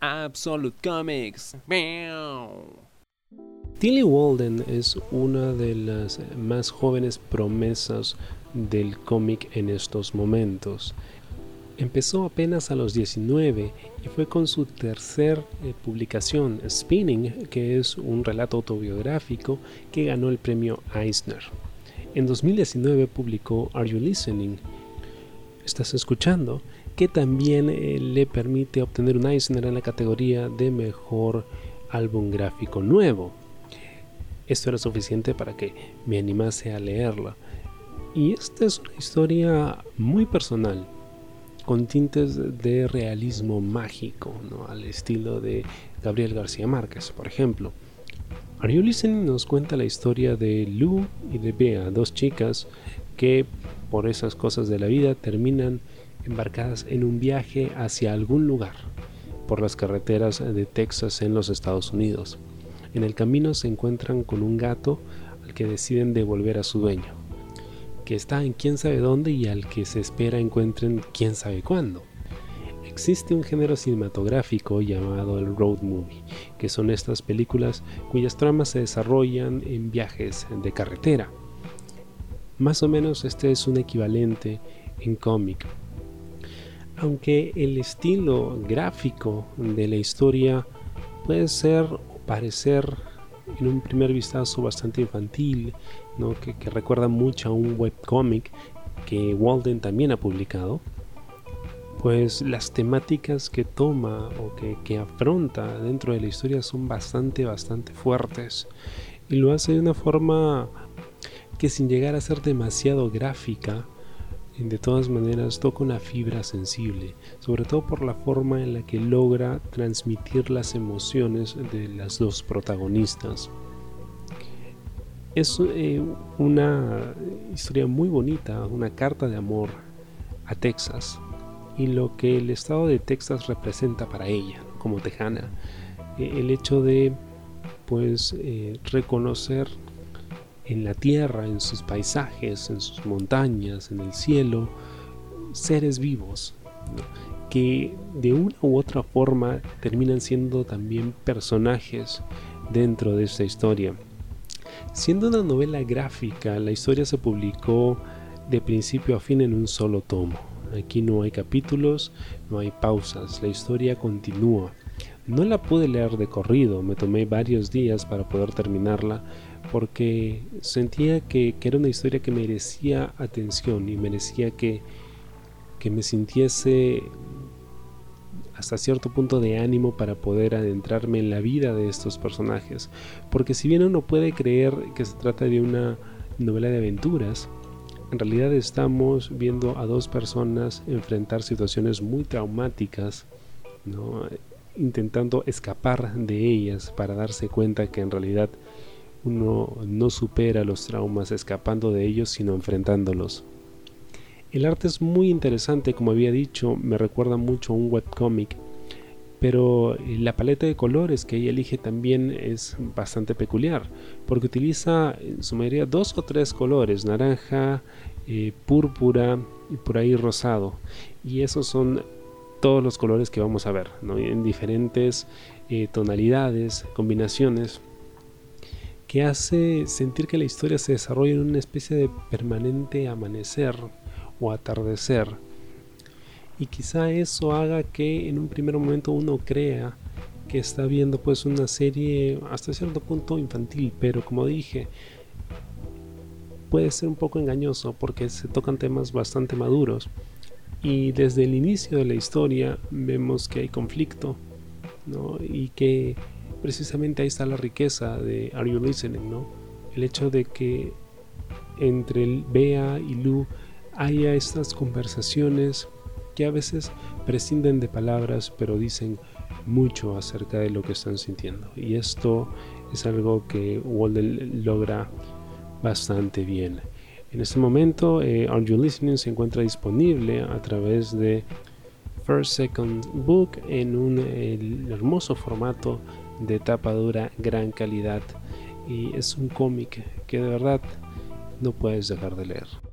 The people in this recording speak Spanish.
Absolute Comics. Tilly Walden es una de las más jóvenes promesas del cómic en estos momentos. Empezó apenas a los 19 y fue con su tercer eh, publicación, Spinning, que es un relato autobiográfico que ganó el premio Eisner. En 2019 publicó Are You Listening? ¿Estás escuchando? Que también eh, le permite obtener un Eisner en la categoría de mejor álbum gráfico nuevo. Esto era suficiente para que me animase a leerla. Y esta es una historia muy personal, con tintes de realismo mágico, al estilo de Gabriel García Márquez, por ejemplo. Are You Listening nos cuenta la historia de Lou y de Bea, dos chicas que por esas cosas de la vida terminan embarcadas en un viaje hacia algún lugar por las carreteras de Texas en los Estados Unidos. En el camino se encuentran con un gato al que deciden devolver a su dueño que está en quién sabe dónde y al que se espera encuentren quién sabe cuándo. Existe un género cinematográfico llamado el road movie, que son estas películas cuyas tramas se desarrollan en viajes de carretera. Más o menos este es un equivalente en cómic. Aunque el estilo gráfico de la historia puede ser o parecer en un primer vistazo bastante infantil, que, recuerda mucho a un webcomic que Walden también ha publicado, pues las temáticas que toma o que, que, afronta dentro de la historia son bastante, bastante fuertes. Y lo hace de una forma que sin llegar a ser demasiado gráfica, de todas maneras toca una fibra sensible, sobre todo por la forma en la que logra transmitir las emociones de las dos protagonistas. Es eh, una historia muy bonita, una carta de amor a Texas y lo que el estado de Texas representa para ella como tejana. E, el hecho de pues eh, reconocer en la tierra, en sus paisajes, en sus montañas, en el cielo, seres vivos que de una u otra forma terminan siendo también personajes dentro de esta historia. Siendo una novela gráfica, la historia se publicó de principio a fin en un solo tomo. Aquí no hay capítulos, no hay pausas, la historia continúa. No la pude leer de corrido, me tomé varios días para poder terminarla porque sentía que, era una historia que merecía atención y merecía que, que me sintiese hasta cierto punto de ánimo para poder adentrarme en la vida de estos personajes. Porque si bien uno puede creer que se trata de una novela de aventuras, en realidad estamos viendo a dos personas enfrentar situaciones muy traumáticas, intentando escapar de ellas para darse cuenta que en realidad uno no supera los traumas escapando de ellos, sino enfrentándolos. El arte es muy interesante, como había dicho, me recuerda mucho a un webcomic, pero eh, la paleta de colores que ella elige también es bastante peculiar, porque utiliza en su mayoría dos o tres colores, naranja, eh, púrpura y por ahí rosado, y esos son todos los colores que vamos a ver, en diferentes eh, tonalidades, combinaciones que hace sentir que la historia se desarrolla en una especie de permanente amanecer o atardecer. Y quizá eso haga que en un primer momento uno crea que está viendo pues una serie hasta cierto punto infantil, pero como dije, puede ser un poco engañoso porque se tocan temas bastante maduros. Y desde el inicio de la historia vemos que hay conflicto, Y que precisamente ahí está la riqueza de Are You Listening, ¿no? El hecho de que entre Bea y Lu haya estas conversaciones que a veces prescinden de palabras, pero dicen mucho acerca de lo que están sintiendo. Y esto es algo que Walden logra bastante bien. En este momento, eh, Are You Listening se encuentra disponible a través de First Second Book en un hermoso formato de tapa dura, gran calidad. Y es un cómic que de verdad no puedes dejar de leer.